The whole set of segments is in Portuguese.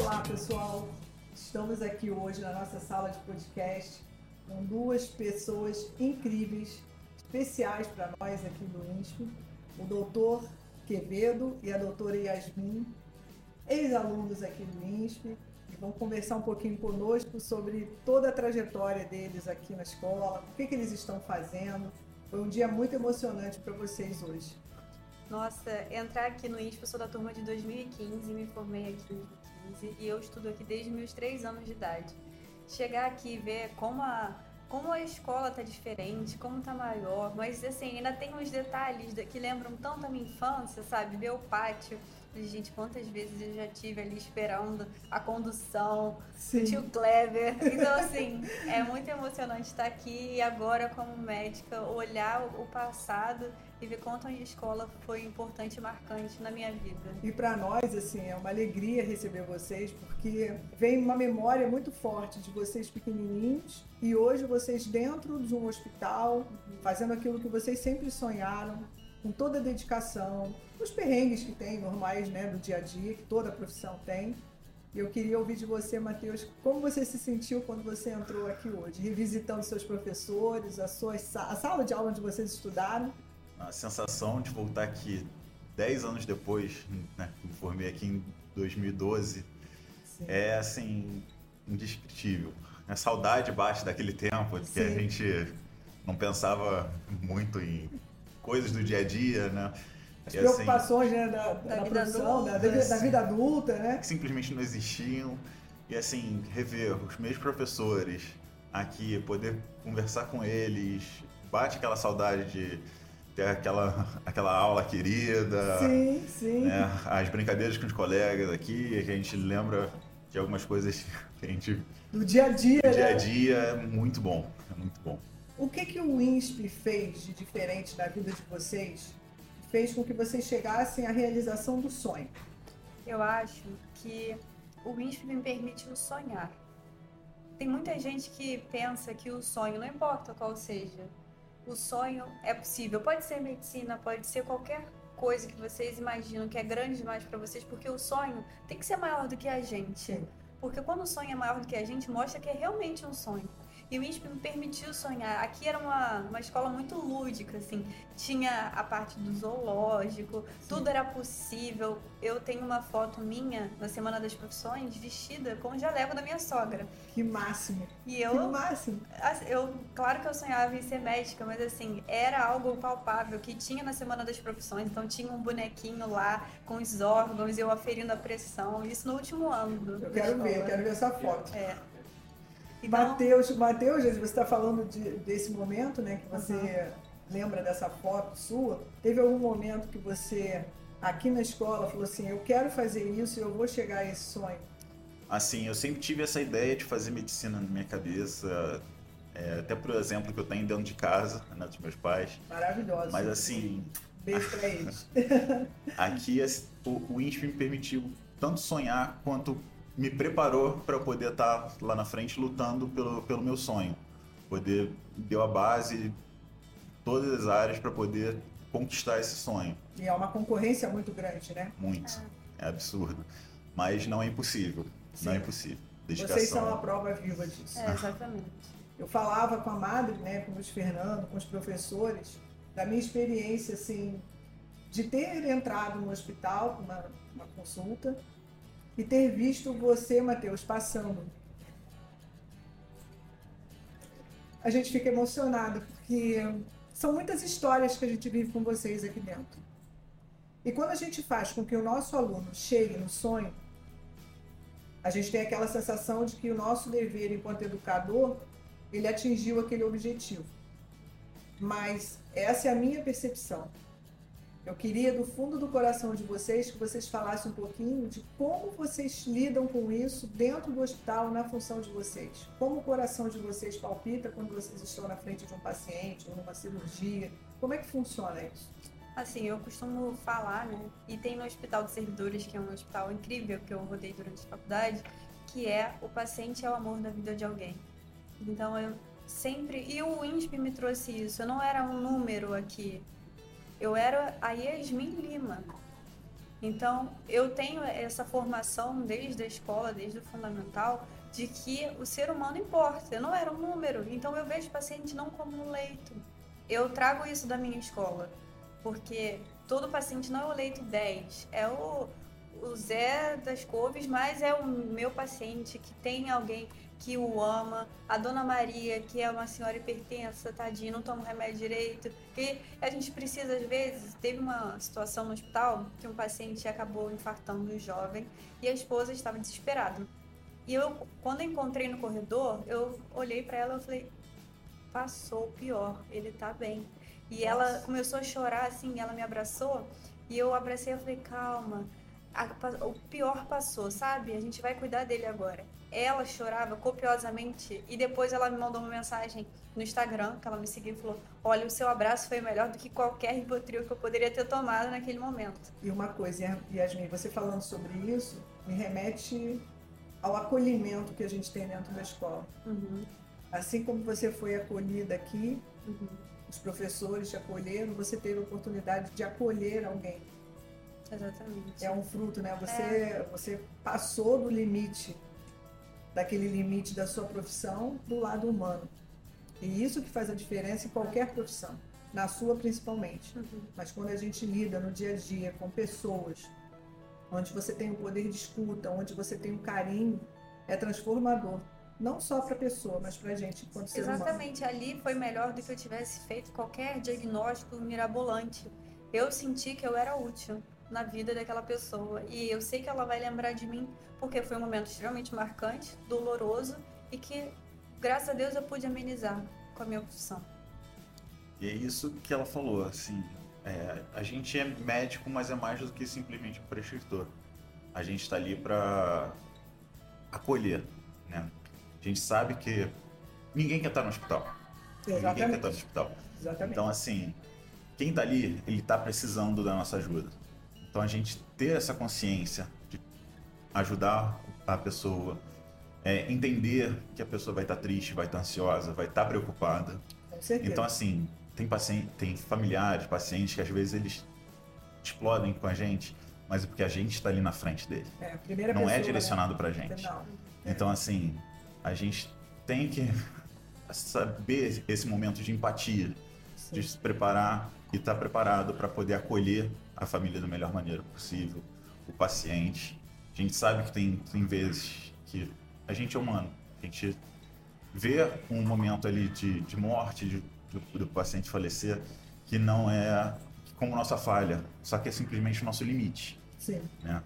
Olá, pessoal. Estamos aqui hoje na nossa sala de podcast com duas pessoas incríveis, especiais para nós aqui do INSP, o doutor Quevedo e a doutora Yasmin, ex-alunos aqui do INSP, e vão conversar um pouquinho conosco sobre toda a trajetória deles aqui na escola, o que, que eles estão fazendo. Foi um dia muito emocionante para vocês hoje. Nossa, entrar aqui no INSP, eu sou da turma de 2015, me formei aqui 2015 e eu estudo aqui desde meus três anos de idade. Chegar aqui e ver como a, como a escola tá diferente, como tá maior, mas assim, ainda tem uns detalhes que lembram tanto a minha infância, sabe? Ver o pátio. Gente, quantas vezes eu já tive ali esperando a condução, Sim. tio Clever. Então, assim, é muito emocionante estar aqui e agora, como médica, olhar o passado e ver quanto a escola foi importante e marcante na minha vida. E para nós, assim, é uma alegria receber vocês, porque vem uma memória muito forte de vocês pequenininhos e hoje vocês dentro de um hospital, fazendo aquilo que vocês sempre sonharam, com toda a dedicação, os perrengues que tem normais, né, do dia a dia, que toda profissão tem. Eu queria ouvir de você, Matheus, como você se sentiu quando você entrou aqui hoje, revisitando seus professores, a, sua, a sala de aula onde vocês estudaram. A sensação de voltar aqui 10 anos depois, né, me formei aqui em 2012, Sim. é assim, indescritível. A saudade bate daquele tempo, Sim. que a gente não pensava muito em coisas do dia a dia, né? As e, assim, preocupações assim, né, da, da, da profissão, adulta, da, da, da, vida adulta, né? Que simplesmente não existiam. E assim, rever os meus professores aqui, poder conversar com eles, bate aquela saudade de ter aquela, aquela aula querida. Sim, sim. Né? As brincadeiras com os colegas aqui, que a gente lembra de algumas coisas que a gente. Do dia a dia. Do dia a né? dia é muito bom. É muito bom. O que, que o INSP fez de diferente na vida de vocês? Fez com que vocês chegassem à realização do sonho? Eu acho que o INSP me permitiu sonhar. Tem muita gente que pensa que o sonho, não importa qual seja, o sonho é possível. Pode ser medicina, pode ser qualquer coisa que vocês imaginam que é grande demais para vocês, porque o sonho tem que ser maior do que a gente. Porque quando o sonho é maior do que a gente, mostra que é realmente um sonho. E o INSP me permitiu sonhar. Aqui era uma, uma escola muito lúdica, assim. Tinha a parte do zoológico, Sim. tudo era possível. Eu tenho uma foto minha na Semana das Profissões vestida com o jaleco da minha sogra. Que máximo! E eu, que máximo! Eu, claro que eu sonhava em ser médica, mas assim, era algo palpável que tinha na Semana das Profissões. Então tinha um bonequinho lá com os órgãos, eu aferindo a pressão. Isso no último ano. Eu quero ver, eu quero ver essa foto. É. Então... Mateus, Mateus, você está falando de, desse momento, né? Que você uhum. lembra dessa foto sua. Teve algum momento que você, aqui na escola, falou assim: Eu quero fazer isso e eu vou chegar a esse sonho? Assim, eu sempre tive essa ideia de fazer medicina na minha cabeça. É, até por exemplo que eu tenho dentro de casa, né, dos meus pais. Maravilhoso. Mas assim. Beijo pra eles. aqui o, o INSP me permitiu tanto sonhar quanto me preparou para poder estar tá lá na frente lutando pelo, pelo meu sonho. Poder deu a base todas as áreas para poder conquistar esse sonho. E é uma concorrência muito grande, né? Muito. É, é absurdo. Mas não é impossível. Sim. Não é impossível. Dedicação. Vocês são a prova viva disso. É, exatamente. Eu falava com a madre, né, com o Luiz Fernando, com os professores, da minha experiência, assim, de ter entrado no hospital com uma, uma consulta e ter visto você, Matheus, passando. A gente fica emocionado, porque são muitas histórias que a gente vive com vocês aqui dentro. E quando a gente faz com que o nosso aluno chegue no sonho, a gente tem aquela sensação de que o nosso dever enquanto educador, ele atingiu aquele objetivo. Mas essa é a minha percepção. Eu queria, do fundo do coração de vocês, que vocês falassem um pouquinho de como vocês lidam com isso dentro do hospital, na função de vocês. Como o coração de vocês palpita quando vocês estão na frente de um paciente ou numa cirurgia. Como é que funciona isso? Assim, eu costumo falar, né? E tem no Hospital de Servidores, que é um hospital incrível que eu rodei durante a faculdade, que é o paciente é o amor da vida de alguém. Então eu sempre. E o INSP me trouxe isso. Eu não era um número aqui eu era a Yasmin Lima. Então, eu tenho essa formação desde a escola, desde o fundamental, de que o ser humano importa. Eu não era um número, então eu vejo o paciente não como um leito. Eu trago isso da minha escola, porque todo paciente não é o leito 10, é o, o Zé das couves, mas é o meu paciente que tem alguém que o ama, a Dona Maria, que é uma senhora hipertensa, tadinha, não toma remédio direito, que a gente precisa, às vezes, teve uma situação no hospital que um paciente acabou infartando um jovem e a esposa estava desesperada. E eu, quando eu encontrei no corredor, eu olhei para ela e falei, passou o pior, ele tá bem. E Nossa. ela começou a chorar, assim, ela me abraçou e eu abracei e falei, calma, a, o pior passou, sabe? A gente vai cuidar dele agora ela chorava copiosamente e depois ela me mandou uma mensagem no Instagram, que ela me seguiu e falou: Olha, o seu abraço foi melhor do que qualquer ribotril que eu poderia ter tomado naquele momento. E uma coisa, Yasmin, você falando sobre isso, me remete ao acolhimento que a gente tem dentro da escola. Uhum. Assim como você foi acolhida aqui, uhum. os professores te acolheram, você teve a oportunidade de acolher alguém. Exatamente. É um fruto, né? Você, é. você passou do limite daquele limite da sua profissão do lado humano. E isso que faz a diferença em qualquer profissão, na sua principalmente. Uhum. Mas quando a gente lida no dia a dia com pessoas, onde você tem o um poder de escuta, onde você tem um carinho, é transformador. Não só para a pessoa, mas para a gente enquanto ser Exatamente, humano. ali foi melhor do que eu tivesse feito qualquer diagnóstico mirabolante. Eu senti que eu era útil na vida daquela pessoa. E eu sei que ela vai lembrar de mim porque foi um momento extremamente marcante, doloroso e que, graças a Deus, eu pude amenizar com a minha profissão. E é isso que ela falou, assim, é, a gente é médico, mas é mais do que simplesmente prescritor. A gente está ali para acolher, né? A gente sabe que ninguém quer estar no hospital. Exatamente. Ninguém quer estar no hospital. Exatamente. Então, assim, quem está ali, ele está precisando da nossa ajuda. Então, a gente ter essa consciência de ajudar a pessoa, é, entender que a pessoa vai estar triste, vai estar ansiosa, vai estar preocupada. Então, assim, tem, paciente, tem familiares, pacientes que às vezes eles explodem com a gente, mas é porque a gente está ali na frente dele. É, não é né? direcionado né? para a gente. Não. Então, assim, a gente tem que saber esse momento de empatia, Sim. de se preparar e estar tá preparado para poder acolher a família da melhor maneira possível, o paciente. A gente sabe que tem, tem vezes que a gente é humano, a gente vê um momento ali de, de morte de, do, do paciente falecer que não é como nossa falha, só que é simplesmente o nosso limite. Sim. Né?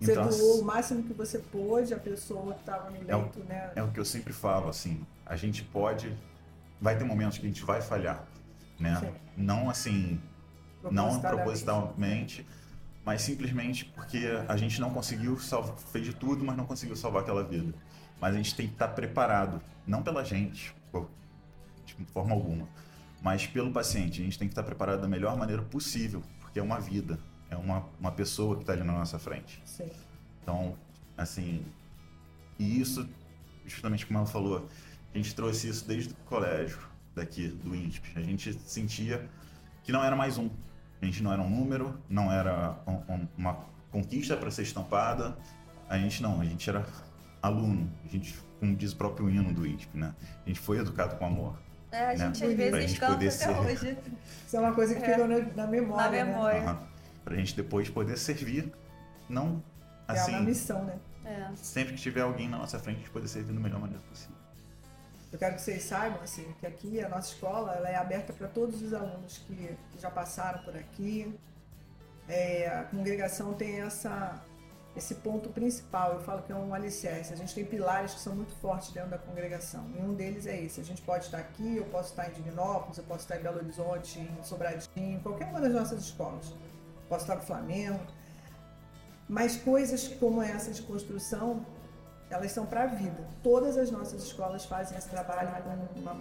Você então, doou o máximo que você pôde, a pessoa que estava no leito, é o, né? É o que eu sempre falo, assim, a gente pode, vai ter momentos que a gente vai falhar, né? Sim. Não assim, não propositalmente, mas simplesmente porque a gente não conseguiu salvar, fez de tudo, mas não conseguiu salvar aquela vida. Mas a gente tem que estar preparado, não pela gente, de forma alguma, mas pelo paciente. A gente tem que estar preparado da melhor maneira possível, porque é uma vida, é uma, uma pessoa que está ali na nossa frente. Sim. Então, assim, e isso, justamente como ela falou, a gente trouxe isso desde o colégio daqui, do INSP. A gente sentia que não era mais um, a gente não era um número, não era um, um, uma conquista para ser estampada. A gente não, a gente era aluno. A gente, como diz o próprio hino do ISP, né? A gente foi educado com amor. É, a gente né? às vezes gente canta até ser... hoje. Isso é uma coisa que é. ficou na, na memória. Na memória. Né? Uhum. Pra gente depois poder servir, não assim. É uma missão, né? É. Sempre que tiver alguém na nossa frente, a gente poder servir da melhor maneira possível. Eu quero que vocês saibam assim, que aqui a nossa escola ela é aberta para todos os alunos que, que, já passaram por aqui. É, a congregação tem essa, esse ponto principal, eu falo que é um alicerce. A gente tem pilares que são muito fortes dentro da congregação. E um deles é esse. A gente pode estar aqui, eu posso estar em Divinópolis, eu posso estar em Belo Horizonte, em Sobradinho, qualquer uma das nossas escolas. Posso estar no Flamengo. Mas coisas como essa de construção elas são para a vida. Todas as nossas escolas fazem esse trabalho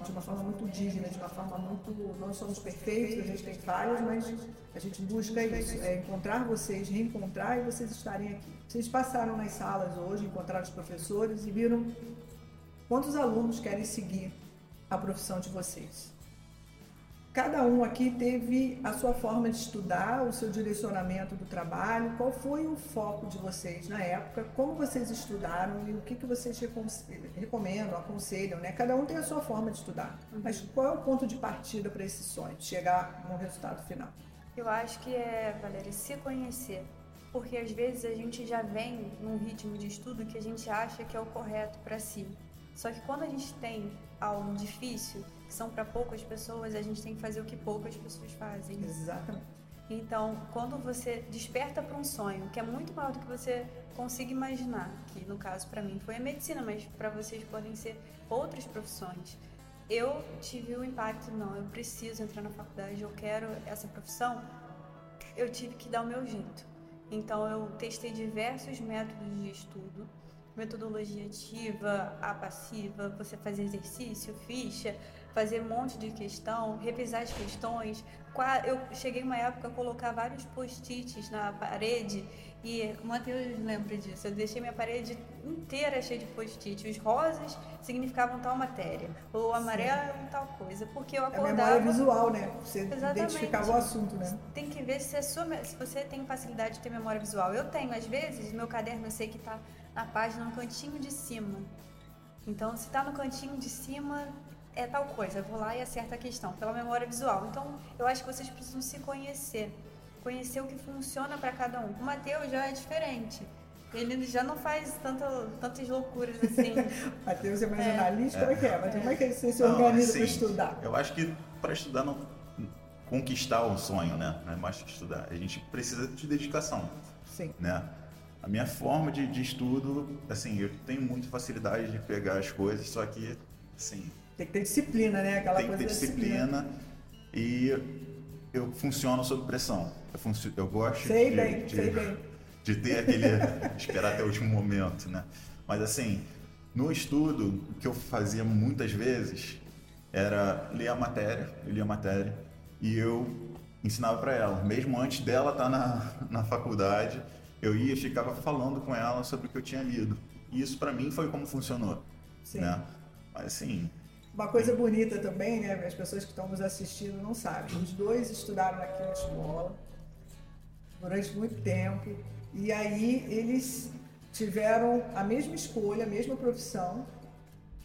de uma forma muito digna, de uma forma muito. Não somos perfeitos, a gente tem falhas, mas a gente busca isso: é encontrar vocês, reencontrar e vocês estarem aqui. Vocês passaram nas salas hoje, encontraram os professores e viram quantos alunos querem seguir a profissão de vocês. Cada um aqui teve a sua forma de estudar, o seu direcionamento do trabalho. Qual foi o foco de vocês na época? Como vocês estudaram e o que, que vocês recomendam, aconselham? Né? Cada um tem a sua forma de estudar. Uhum. Mas qual é o ponto de partida para esse sonho, chegar no resultado final? Eu acho que é, Valéria, se conhecer. Porque às vezes a gente já vem num ritmo de estudo que a gente acha que é o correto para si. Só que quando a gente tem algo difícil, que são para poucas pessoas, a gente tem que fazer o que poucas pessoas fazem. Exatamente. Então, quando você desperta para um sonho que é muito maior do que você consiga imaginar, que no caso para mim foi a medicina, mas para vocês podem ser outras profissões. Eu tive o impacto, não, eu preciso entrar na faculdade, eu quero essa profissão. Eu tive que dar o meu jeito. Então, eu testei diversos métodos de estudo metodologia ativa, a passiva, você fazer exercício, ficha, fazer um monte de questão, revisar as questões. Eu cheguei uma época a colocar vários post-its na parede e o Matheus lembra disso. Eu deixei minha parede inteira cheia de post-it. Os rosas significavam tal matéria, o amarelo Sim. tal coisa, porque eu acordava. É memória visual, né? Você Exatamente. identificava o assunto, né? Tem que ver se, é sua, se você tem facilidade de ter memória visual. Eu tenho, às vezes, meu caderno eu sei que está na página no cantinho de cima. Então, se está no cantinho de cima, é tal coisa. Eu vou lá e acerto a questão pela memória visual. Então, eu acho que vocês precisam se conhecer. Conhecer o que funciona para cada um. O Matheus já é diferente. Ele já não faz tanto, tantas loucuras assim. Matheus é mais é. analítico, como é que é? Mas como é que você se organiza para estudar? Eu acho que para estudar não conquistar o sonho, né? Não é mais que estudar. A gente precisa de dedicação. Sim. Né? A minha forma de, de estudo, assim, eu tenho muita facilidade de pegar as coisas, só que, assim... Tem que ter disciplina, né? Aquela tem que ter disciplina, disciplina, e eu funciono sob pressão. Eu, funcio, eu gosto sei de, bem, de, sei bem. de ter aquele... esperar até o último momento, né? Mas, assim, no estudo, o que eu fazia muitas vezes era ler a matéria, eu lia a matéria, e eu ensinava para ela, mesmo antes dela estar tá na, na faculdade eu ia e ficava falando com ela sobre o que eu tinha lido. E isso para mim foi como funcionou. Sim. Né? Mas assim. Uma coisa bonita também, né? As pessoas que estão nos assistindo não sabem. Os dois estudaram naquela escola durante muito tempo. E aí eles tiveram a mesma escolha, a mesma profissão.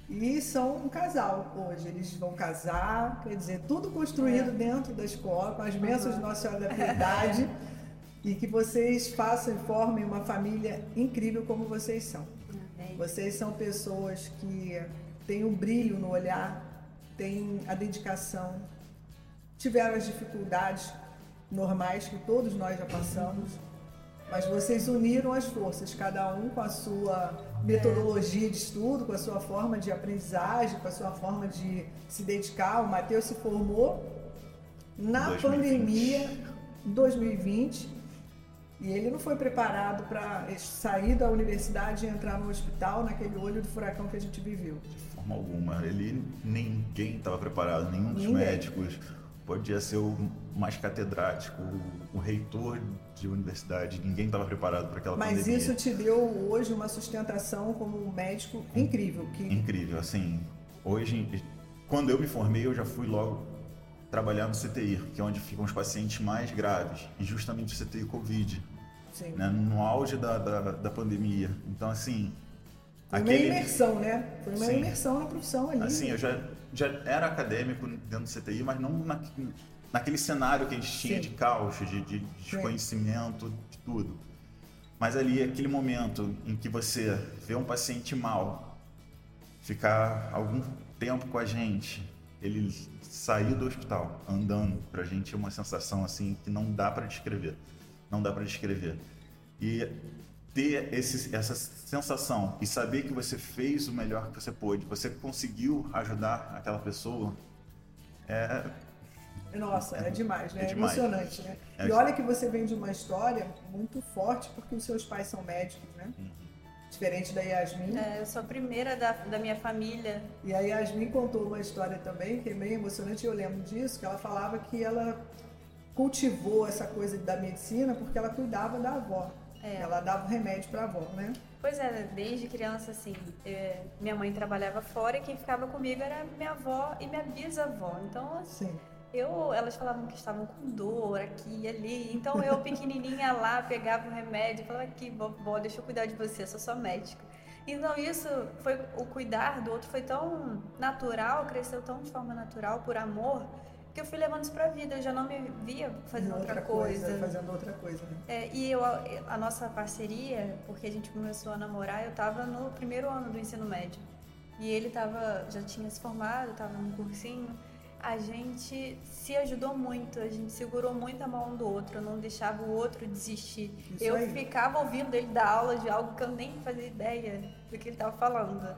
E são um casal hoje. Eles vão casar, quer dizer, tudo construído é. dentro da escola, com as bênçãos uhum. de Nossa Senhora da Piedade. e que vocês façam e formem uma família incrível como vocês são. Amém. Vocês são pessoas que têm um brilho no olhar, têm a dedicação, tiveram as dificuldades normais que todos nós já passamos, mas vocês uniram as forças, cada um com a sua metodologia de estudo, com a sua forma de aprendizagem, com a sua forma de se dedicar. O Matheus se formou na 2020. pandemia 2020 e ele não foi preparado para sair da universidade e entrar no hospital naquele olho do furacão que a gente viveu. Forma alguma. Ele ninguém estava preparado, nenhum dos ninguém. médicos. Podia ser o mais catedrático, o reitor de universidade, ninguém estava preparado para aquela Mas pandemia. isso te deu hoje uma sustentação como médico incrível. Que... Incrível, assim. Hoje, quando eu me formei, eu já fui logo trabalhar no CTI, que é onde ficam os pacientes mais graves, e justamente o CTI Covid, né, no auge da, da, da, pandemia. Então, assim. Foi aquele... uma imersão, né? Foi uma Sim. imersão na profissão ali. Assim, eu já, já era acadêmico dentro do CTI, mas não na, naquele cenário que a gente tinha Sim. de caos, de, de desconhecimento, de tudo. Mas ali, aquele momento em que você vê um paciente mal, ficar algum tempo com a gente, ele sair do hospital andando, pra gente é uma sensação assim que não dá para descrever. Não dá para descrever. E ter esse, essa sensação e saber que você fez o melhor que você pôde, você conseguiu ajudar aquela pessoa, é. Nossa, é, é demais, né? É, demais. emocionante, né? É e olha que você vem de uma história muito forte, porque os seus pais são médicos, né? Uhum diferente da Yasmin. É, eu sou a primeira da, da minha família. E a Yasmin contou uma história também que é meio emocionante, eu lembro disso, que ela falava que ela cultivou essa coisa da medicina porque ela cuidava da avó. É. Ela dava remédio para a avó, né? Pois é, desde criança, assim, é, minha mãe trabalhava fora e quem ficava comigo era minha avó e minha bisavó. Então, Sim. eu, elas falavam que estavam com dor aqui e ali. Então eu, pequenininha lá, pegava o remédio e falava: aqui, vovó, deixa eu cuidar de você, eu sou sua médica. Então isso foi o cuidar do outro foi tão natural, cresceu tão de forma natural por amor que eu fui levando isso pra vida. Eu já não me via fazendo outra, outra coisa. coisa. Fazendo outra coisa, né? É, e eu, a nossa parceria, porque a gente começou a namorar, eu tava no primeiro ano do ensino médio. E ele tava, já tinha se formado, tava no cursinho a gente se ajudou muito, a gente segurou muito a mão do outro, não deixava o outro desistir. Isso eu aí. ficava ouvindo ele dar aula de algo que eu nem fazia ideia do que ele estava falando.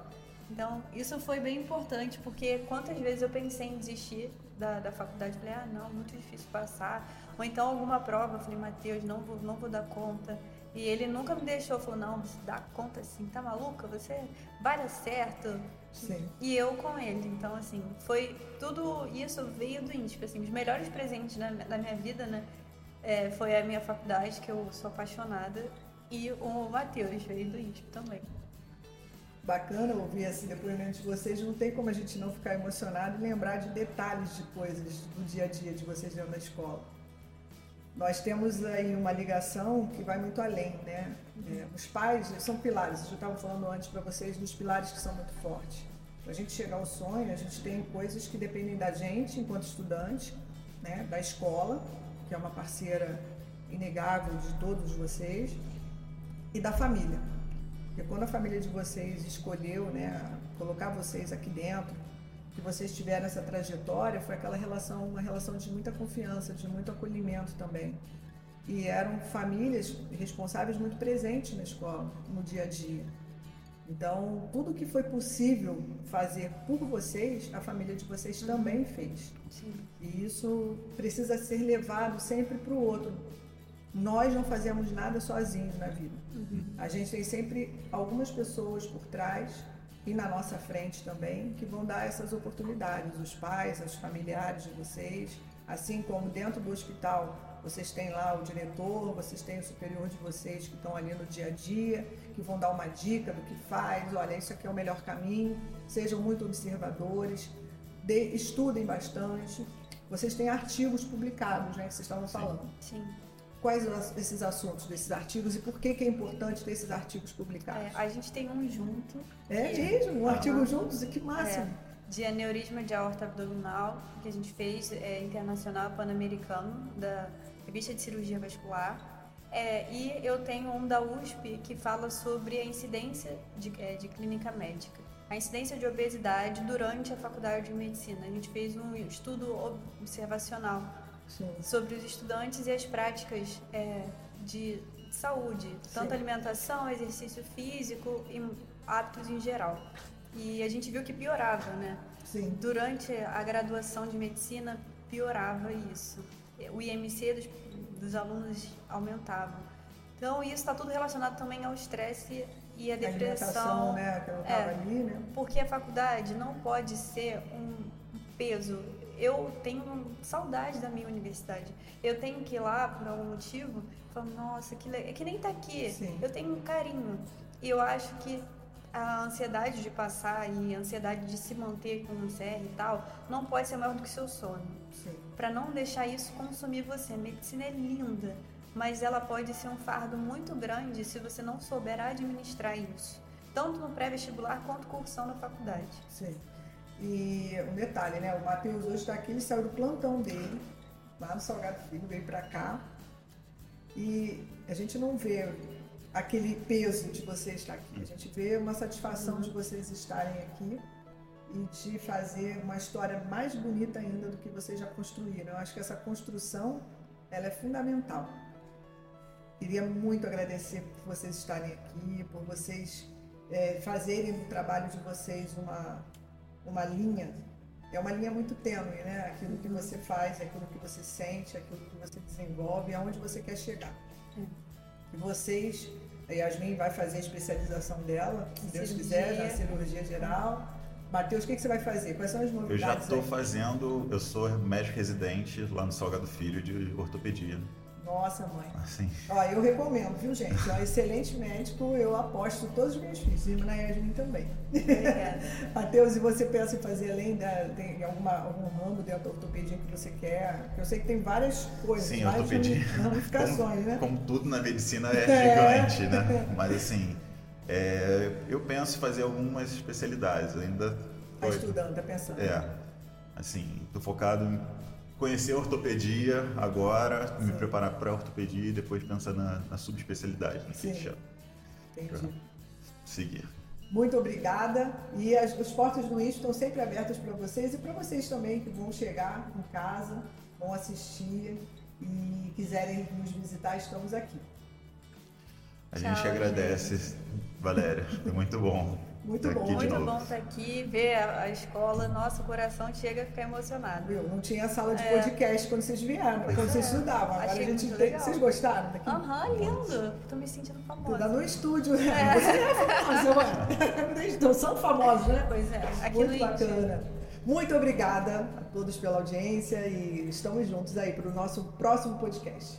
Então, isso foi bem importante, porque quantas vezes eu pensei em desistir da, da faculdade, falei, ah, não, muito difícil passar. Ou então alguma prova, eu falei, Matheus, não vou, não vou dar conta. E ele nunca me deixou, falou, não, você dá conta assim, tá maluca? Você vai dar certo. Sim. E eu com ele. Então, assim, foi tudo isso veio do INSP. Assim, os melhores presentes da, da minha vida, né? É, foi a minha faculdade, que eu sou apaixonada, e o Matheus veio do INSP também. Bacana ouvir esse depoimento de vocês. Não tem como a gente não ficar emocionado e lembrar de detalhes de coisas do dia a dia de vocês dentro da escola. Nós temos aí uma ligação que vai muito além, né? É, os pais são pilares. Eu estava falando antes para vocês dos pilares que são muito fortes. Para a gente chegar ao sonho, a gente tem coisas que dependem da gente enquanto estudante, né? Da escola, que é uma parceira inegável de todos vocês, e da família. Porque quando a família de vocês escolheu, né, colocar vocês aqui dentro, que vocês tiveram essa trajetória foi aquela relação, uma relação de muita confiança, de muito acolhimento também. E eram famílias responsáveis muito presentes na escola, no dia a dia. Então, tudo que foi possível fazer por vocês, a família de vocês uhum. também fez. Sim. E isso precisa ser levado sempre para o outro. Nós não fazemos nada sozinhos na vida. Uhum. A gente tem sempre algumas pessoas por trás e na nossa frente também, que vão dar essas oportunidades, os pais, os familiares de vocês, assim como dentro do hospital vocês têm lá o diretor, vocês têm o superior de vocês que estão ali no dia a dia, que vão dar uma dica do que faz, olha, isso aqui é o melhor caminho, sejam muito observadores, de, estudem bastante. Vocês têm artigos publicados, né, que vocês estavam falando. Sim. Sim quais esses assuntos desses artigos e por que, que é importante ter esses artigos publicados? É, a gente tem um junto. É mesmo? Um artigo juntos? Que máximo! É, de aneurisma de aorta abdominal, que a gente fez é, internacional pan-americano, da revista de cirurgia vascular. É, e eu tenho um da USP que fala sobre a incidência de, é, de clínica médica. A incidência de obesidade durante a faculdade de medicina. A gente fez um estudo observacional Sim. sobre os estudantes e as práticas é, de saúde, tanto Sim. alimentação, exercício físico e hábitos em geral. E a gente viu que piorava, né? Sim. Durante a graduação de medicina, piorava isso. O IMC dos, dos alunos aumentava. Então, isso está tudo relacionado também ao estresse e à depressão. né? Que eu é, ali, né? Porque a faculdade não pode ser um peso eu tenho saudade da minha universidade. Eu tenho que ir lá por algum motivo, falo, nossa, que legal. É que nem tá aqui. Sim. Eu tenho um carinho. E eu acho que a ansiedade de passar e a ansiedade de se manter com um CR e tal, não pode ser maior do que seu sonho. Para não deixar isso consumir você. A medicina é linda, mas ela pode ser um fardo muito grande se você não souber administrar isso. Tanto no pré-vestibular quanto cursão na faculdade. Sim. E um detalhe, né? O Matheus hoje está aqui, ele saiu do plantão dele, lá no Salgado Filho, veio para cá. E a gente não vê aquele peso de você estar aqui. A gente vê uma satisfação de vocês estarem aqui e de fazer uma história mais bonita ainda do que vocês já construíram. Eu acho que essa construção ela é fundamental. Queria muito agradecer por vocês estarem aqui, por vocês é, fazerem do trabalho de vocês uma, uma linha, é uma linha muito tênue, né? Aquilo que você faz, aquilo que você sente, aquilo que você desenvolve, aonde você quer chegar. E vocês, a Yasmin vai fazer a especialização dela, se Deus quiser, na cirurgia geral. Matheus, o que, que você vai fazer? Quais são as novidades? Eu já estou fazendo, eu sou médico residente lá no Salgado Filho de ortopedia. Nossa, mãe. Assim. Ó, eu recomendo, viu, gente? É um excelente médico, eu aposto todos os meus filhos, e na Yasmin também. Obrigada. Matheus, e você pensa em fazer além da. Tem alguma, algum ramo dentro da ortopedia que você quer? Eu sei que tem várias coisas, Sim, várias ortopedia. ramificações, como, né? Como tudo na medicina é, É. gigante, né? Mas assim, é, eu penso em fazer algumas especialidades. Ainda Tá estudando, tá pensando. É, assim, tô focado em conhecer a ortopedia agora, me Sim. preparar para ortopedia e depois pensar na, na subespecialidade, né, que Sim. chama. Entendi. Seguir. Muito obrigada. E as, as portas do INSP estão sempre abertas para vocês e para vocês também que vão chegar em casa, vão assistir e quiserem nos visitar, estamos aqui. A Tchau, gente agradece, Valéria. Foi muito bom. Muito bom. Muito novo. bom estar aqui, ver a, a escola, nosso coração chega a ficar emocionado. Viu? Não tinha sala de É. podcast quando vocês vieram, quando vocês é. estudavam. Agora Achei a gente tem. legal. Vocês gostaram daqui? Aham, lindo. Tô me sentindo Tudo famosa. no estúdio, né? Você é famosa, ué. Não são famosos, né? Pois é, aqui Muito no Índio. bacana. Muito obrigada a todos pela audiência e estamos juntos aí para o nosso próximo podcast.